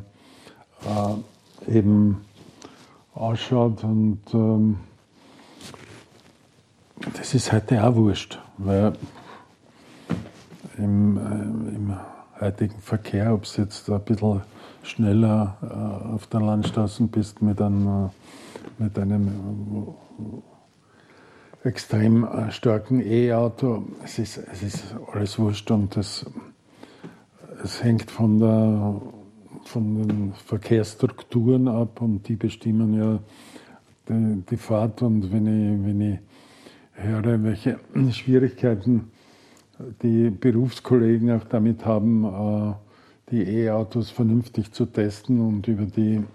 eben ausschaut. Und ähm, das ist heute auch wurscht, weil im, im heutigen Verkehr, ob es jetzt ein bisschen schneller auf der Landstraße bist mit einem, mit einem extrem äh, starken E-Auto. Es ist, es ist alles wurscht und das, es hängt von, der, von den Verkehrsstrukturen ab und die bestimmen ja die, die Fahrt. Und wenn ich, wenn ich höre, welche Schwierigkeiten die Berufskollegen auch damit haben, äh, die E-Autos vernünftig zu testen und über die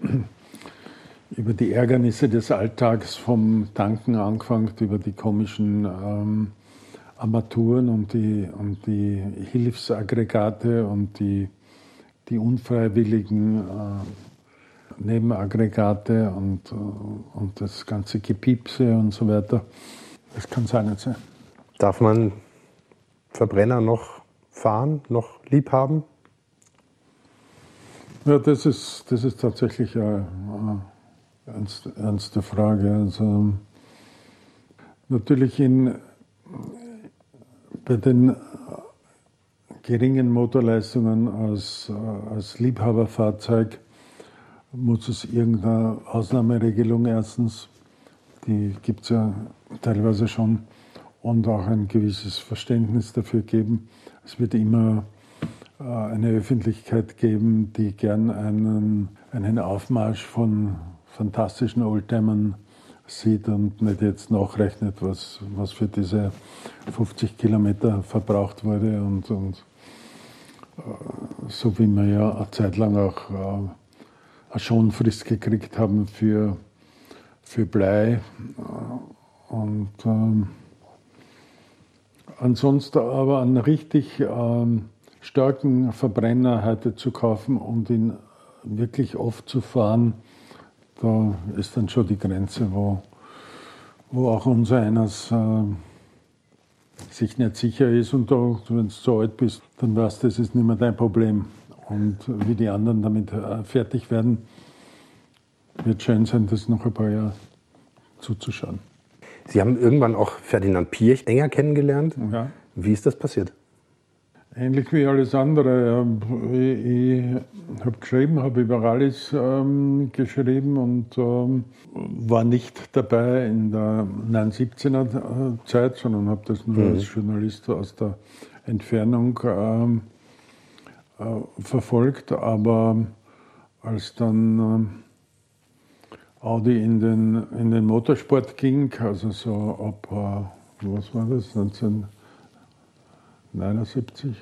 über die Ärgernisse des Alltags vom Tanken angefangen, über die komischen ähm, Armaturen und die, und die Hilfsaggregate und die, die unfreiwilligen äh, Nebenaggregate und, äh, und das ganze Gepiepse und so weiter. Das kann es auch nicht sein. Darf man Verbrenner noch fahren, noch lieb haben? Ja, das ist, das ist tatsächlich eine, Ernste, ernste Frage. Also, natürlich in, bei den geringen Motorleistungen als, als Liebhaberfahrzeug muss es irgendeine Ausnahmeregelung erstens, die gibt es ja teilweise schon, und auch ein gewisses Verständnis dafür geben. Es wird immer äh, eine Öffentlichkeit geben, die gern einen, einen Aufmarsch von fantastischen Oldtimern sieht und nicht jetzt nachrechnet, was, was für diese 50 Kilometer verbraucht wurde. Und, und äh, so wie wir ja eine Zeit lang auch äh, eine Schonfrist gekriegt haben für, für Blei. Äh, und ähm, ansonsten aber einen richtig ähm, starken Verbrenner heute zu kaufen und ihn wirklich oft zu fahren, da ist dann schon die Grenze, wo, wo auch unser eines äh, sich nicht sicher ist und wenn du zu alt bist, dann weißt du, das ist nicht mehr dein Problem. Und wie die anderen damit äh, fertig werden, wird schön sein, das noch ein paar Jahre zuzuschauen. Sie haben irgendwann auch Ferdinand Piech enger kennengelernt. Ja. Wie ist das passiert? Ähnlich wie alles andere. Ich, habe geschrieben, habe über alles ähm, geschrieben und ähm, war nicht dabei in der 917er äh, Zeit, sondern habe das nur mhm. als Journalist aus der Entfernung ähm, äh, verfolgt, aber als dann äh, Audi in den, in den Motorsport ging, also so ab, äh, was war das, 1979,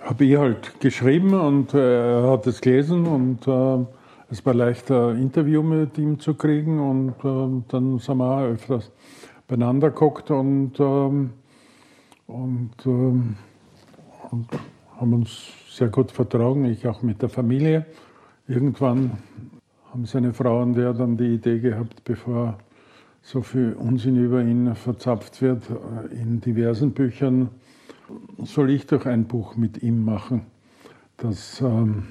habe ich halt geschrieben und äh, er hat es gelesen und äh, es war leicht, ein Interview mit ihm zu kriegen und äh, dann sind wir auch öfters beieinander geguckt und, ähm, und, ähm, und haben uns sehr gut vertragen, ich auch mit der Familie. Irgendwann haben seine und der dann die Idee gehabt, bevor so viel Unsinn über ihn verzapft wird, äh, in diversen Büchern soll ich doch ein Buch mit ihm machen, das, ähm,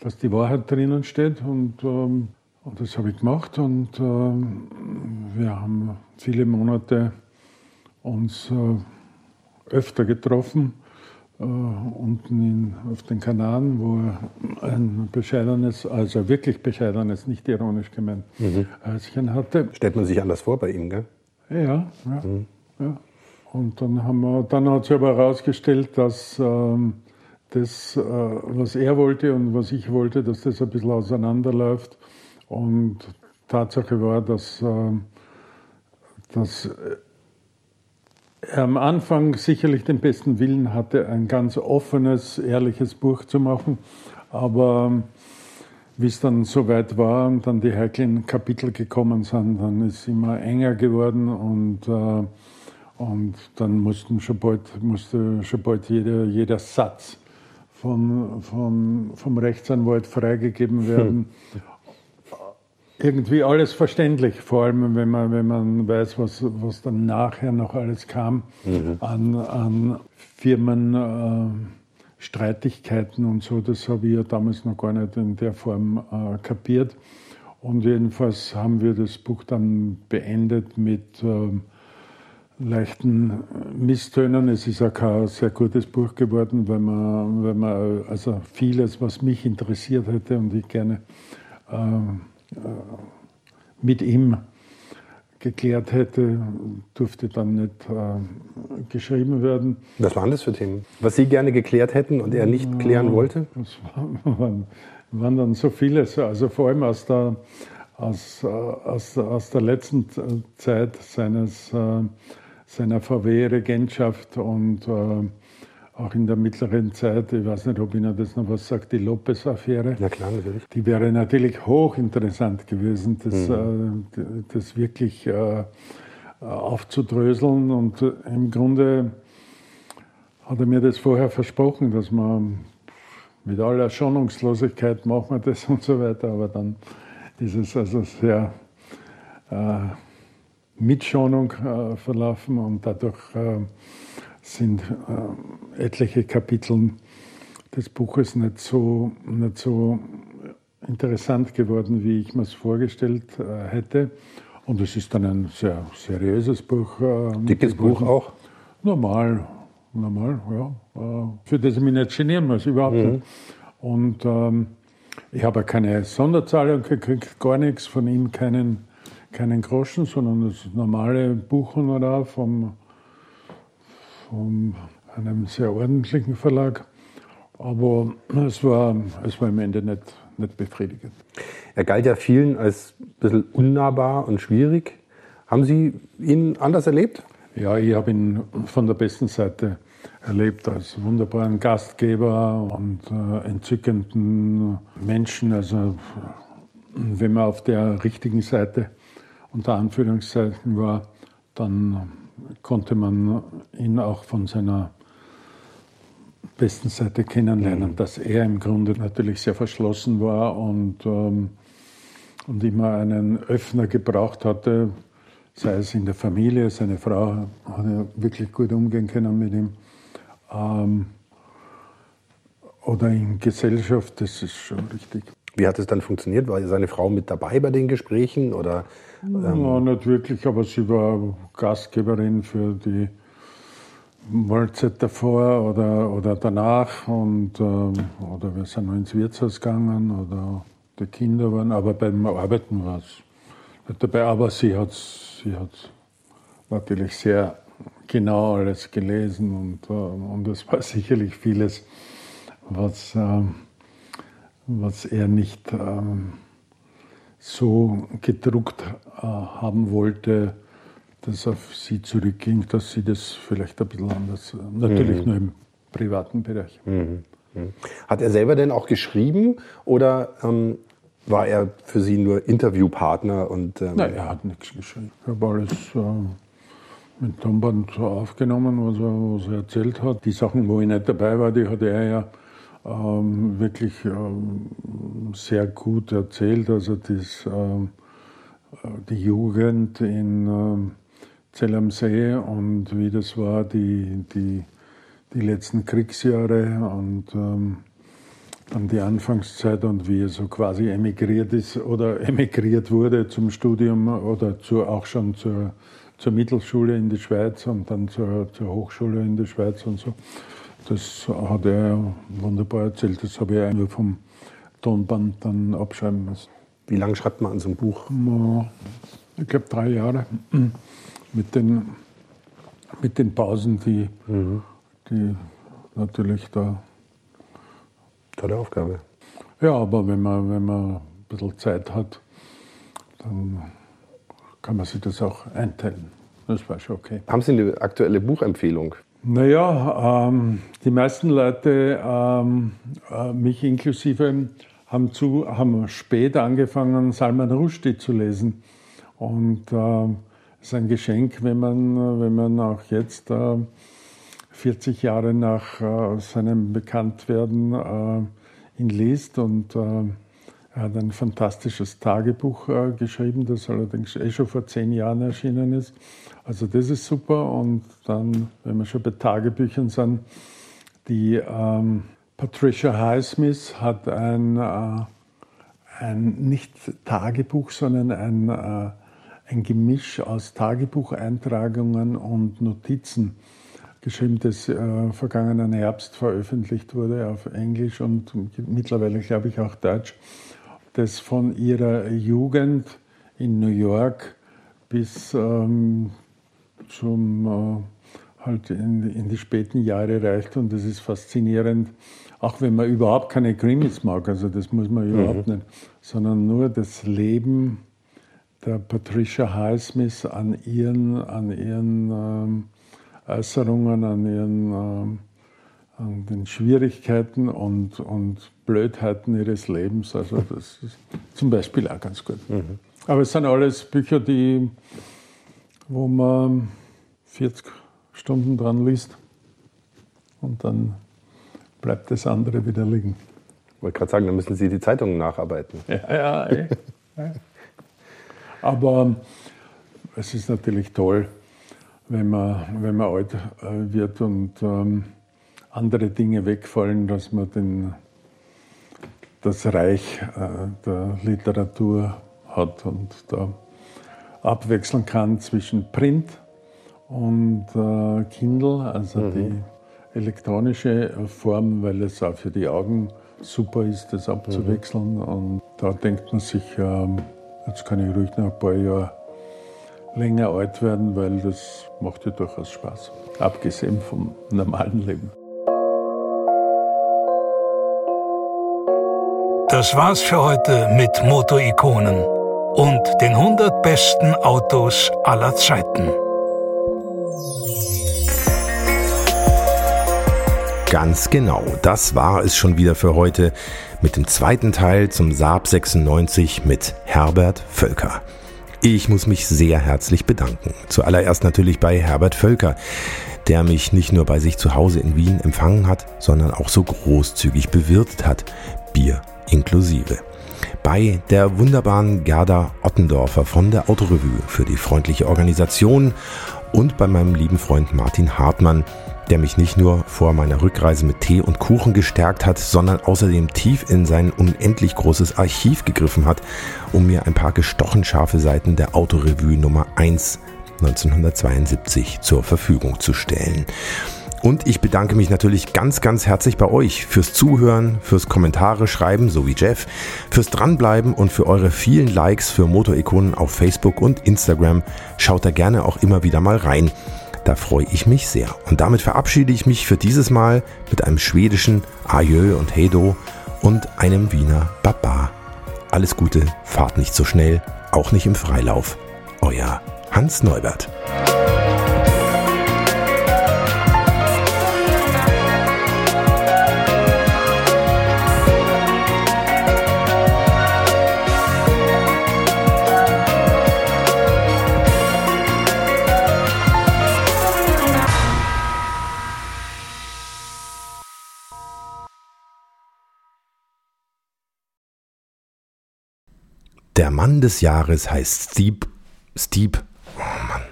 dass die Wahrheit drinnen steht. Und, ähm, und das habe ich gemacht und ähm, wir haben viele Monate uns äh, öfter getroffen äh, unten in, auf den Kanaren, wo er ein bescheidenes, also wirklich bescheidenes, nicht ironisch gemeint, mhm. Häuschen hatte. Stellt man sich anders vor bei ihm, gell? Ja, ja. Mhm. ja. Und dann, haben wir, dann hat sich aber herausgestellt, dass ähm, das, äh, was er wollte und was ich wollte, dass das ein bisschen auseinanderläuft. Und Tatsache war, dass, äh, dass am Anfang sicherlich den besten Willen hatte, ein ganz offenes, ehrliches Buch zu machen. Aber wie es dann soweit war und dann die heiklen Kapitel gekommen sind, dann ist es immer enger geworden und, äh, und dann mussten schon bald, musste schon bald jeder, jeder Satz von, von, vom Rechtsanwalt freigegeben werden. Irgendwie alles verständlich, vor allem wenn man, wenn man weiß, was, was dann nachher noch alles kam mhm. an, an Firmenstreitigkeiten äh, und so. Das habe ich ja damals noch gar nicht in der Form äh, kapiert. Und jedenfalls haben wir das Buch dann beendet mit äh, leichten Misstönen. Es ist auch kein sehr gutes Buch geworden, weil man, weil man also vieles, was mich interessiert hätte und ich gerne äh, mit ihm geklärt hätte, durfte dann nicht äh, geschrieben werden. Was waren das für Themen? Was Sie gerne geklärt hätten und er nicht klären wollte? Das waren, waren dann so vieles, also vor allem aus der, aus, äh, aus, aus der letzten Zeit seines, äh, seiner VW-Regentschaft und äh, auch in der mittleren Zeit, ich weiß nicht, ob Ihnen das noch was sagt, die Lopez-Affäre. Ja klar, natürlich. Die wäre natürlich hochinteressant gewesen, das, mhm. äh, das wirklich äh, aufzudröseln. Und äh, im Grunde hat er mir das vorher versprochen, dass man mit aller Schonungslosigkeit machen wir das und so weiter. Aber dann ist es also sehr äh, mit Schonung äh, verlaufen und dadurch äh, sind äh, etliche Kapitel des Buches nicht so, nicht so interessant geworden, wie ich mir es vorgestellt äh, hätte. Und es ist dann ein sehr seriöses Buch. Äh, Dickes Buch auch? Normal, normal, ja. Äh, für das ich mich nicht genieren muss, überhaupt mhm. nicht. Und ähm, ich habe keine Sonderzahlung gekriegt, gar nichts von ihm, keinen, keinen Groschen, sondern das normale Buchhonorar vom von einem sehr ordentlichen Verlag. Aber es war, es war am Ende nicht, nicht befriedigend. Er galt ja vielen als ein bisschen unnahbar und schwierig. Haben Sie ihn anders erlebt? Ja, ich habe ihn von der besten Seite erlebt als wunderbaren Gastgeber und äh, entzückenden Menschen. Also wenn man auf der richtigen Seite unter Anführungszeichen war, dann konnte man ihn auch von seiner besten Seite kennenlernen, mhm. dass er im Grunde natürlich sehr verschlossen war und, ähm, und immer einen Öffner gebraucht hatte, sei es in der Familie, seine Frau hat ja wirklich gut umgehen können mit ihm, ähm, oder in Gesellschaft, das ist schon richtig. Wie hat es dann funktioniert? War seine Frau mit dabei bei den Gesprächen? Oder, ähm ja, nicht wirklich, aber sie war Gastgeberin für die Mahlzeit davor oder, oder danach. Und, ähm, oder wir sind noch ins Wirtshaus gegangen oder die Kinder waren, aber beim Arbeiten war es nicht dabei. Aber sie hat sie hat natürlich sehr genau alles gelesen und, äh, und es war sicherlich vieles was, äh, was er nicht ähm, so gedruckt äh, haben wollte, dass auf sie zurückging, dass sie das vielleicht ein bisschen anders, natürlich mhm. nur im privaten Bereich. Mhm. mhm. Hat er selber denn auch geschrieben oder ähm, war er für Sie nur Interviewpartner? Und, ähm Nein, er hat nichts geschrieben. Ich habe alles äh, mit Tonband aufgenommen, was er, was er erzählt hat. Die Sachen, wo ich nicht dabei war, die hat er ja ähm, wirklich ähm, sehr gut erzählt. Also das, ähm, die Jugend in ähm, Zell am See und wie das war, die, die, die letzten Kriegsjahre und ähm, dann die Anfangszeit und wie er so quasi emigriert ist oder emigriert wurde zum Studium oder zu, auch schon zur, zur Mittelschule in die Schweiz und dann zur, zur Hochschule in die Schweiz und so. Das hat er wunderbar erzählt. Das habe ich nur vom Tonband dann abschreiben müssen. Wie lange schreibt man an so einem Buch? Ich glaube drei Jahre. Mit den, mit den Pausen, die, mhm. die natürlich da. Tolle Aufgabe. Ja, aber wenn man, wenn man ein bisschen Zeit hat, dann kann man sich das auch einteilen. Das war schon okay. Haben Sie eine aktuelle Buchempfehlung? Naja, ähm, die meisten Leute, ähm, äh, mich inklusive, haben, zu, haben spät angefangen, Salman Rushdie zu lesen. Und äh, es ist ein Geschenk, wenn man, wenn man auch jetzt, äh, 40 Jahre nach äh, seinem Bekanntwerden, äh, ihn liest. Und äh, er hat ein fantastisches Tagebuch äh, geschrieben, das allerdings eh schon vor zehn Jahren erschienen ist. Also das ist super. Und dann, wenn wir schon bei Tagebüchern sind, die ähm, Patricia Highsmith hat ein, äh, ein nicht Tagebuch, sondern ein, äh, ein Gemisch aus Tagebucheintragungen und Notizen geschrieben, das äh, vergangenen Herbst veröffentlicht wurde auf Englisch und mittlerweile, glaube ich, auch Deutsch, das von ihrer Jugend in New York bis ähm, zum äh, halt in, in, die späten Jahre reicht. Und das ist faszinierend, auch wenn man überhaupt keine Krimis mag, also das muss man überhaupt mhm. nicht, sondern nur das Leben der Patricia Highsmith an ihren, an ihren ähm, Äußerungen, an ihren ähm, an den Schwierigkeiten und, und Blödheiten ihres Lebens. Also das ist zum Beispiel auch ganz gut. Mhm. Aber es sind alles Bücher, die wo man 40 Stunden dran liest und dann bleibt das andere wieder liegen. Ich wollte gerade sagen, dann müssen Sie die Zeitungen nacharbeiten. Ja, ja, ey. Aber es ist natürlich toll, wenn man, wenn man alt äh, wird und ähm, andere Dinge wegfallen, dass man den, das Reich äh, der Literatur hat und da abwechseln kann zwischen Print und äh, Kindle, also mhm. die elektronische Form, weil es auch für die Augen super ist, das abzuwechseln. Mhm. Und da denkt man sich, ähm, jetzt kann ich ruhig noch ein paar Jahre länger alt werden, weil das macht ja durchaus Spaß, abgesehen vom normalen Leben. Das war's für heute mit Motorikonen und den 100 besten Autos aller Zeiten. Ganz genau, das war es schon wieder für heute mit dem zweiten Teil zum Saab 96 mit Herbert Völker. Ich muss mich sehr herzlich bedanken. Zuallererst natürlich bei Herbert Völker, der mich nicht nur bei sich zu Hause in Wien empfangen hat, sondern auch so großzügig bewirtet hat, Bier inklusive bei der wunderbaren Gerda Ottendorfer von der Autorevue für die freundliche Organisation und bei meinem lieben Freund Martin Hartmann, der mich nicht nur vor meiner Rückreise mit Tee und Kuchen gestärkt hat, sondern außerdem tief in sein unendlich großes Archiv gegriffen hat, um mir ein paar gestochen scharfe Seiten der Autorevue Nummer 1 1972 zur Verfügung zu stellen. Und ich bedanke mich natürlich ganz, ganz herzlich bei euch fürs Zuhören, fürs Kommentare schreiben, so wie Jeff, fürs Dranbleiben und für eure vielen Likes für Motorikonen auf Facebook und Instagram. Schaut da gerne auch immer wieder mal rein. Da freue ich mich sehr. Und damit verabschiede ich mich für dieses Mal mit einem schwedischen Ajö und Hedo und einem Wiener Baba. Alles Gute, fahrt nicht so schnell, auch nicht im Freilauf. Euer Hans Neubert. Der Mann des Jahres heißt Steve. Steve. Oh Mann.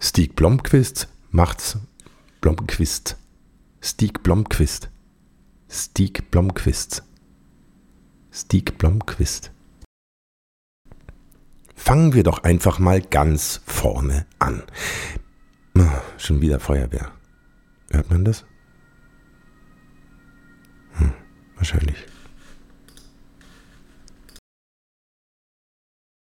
Stieg Blomqvist macht's. Blomqvist. Stieg Blomqvist. Stieg Blomqvist. Stieg Blomqvist. Fangen wir doch einfach mal ganz vorne an. Schon wieder Feuerwehr. Hört man das? Hm, wahrscheinlich.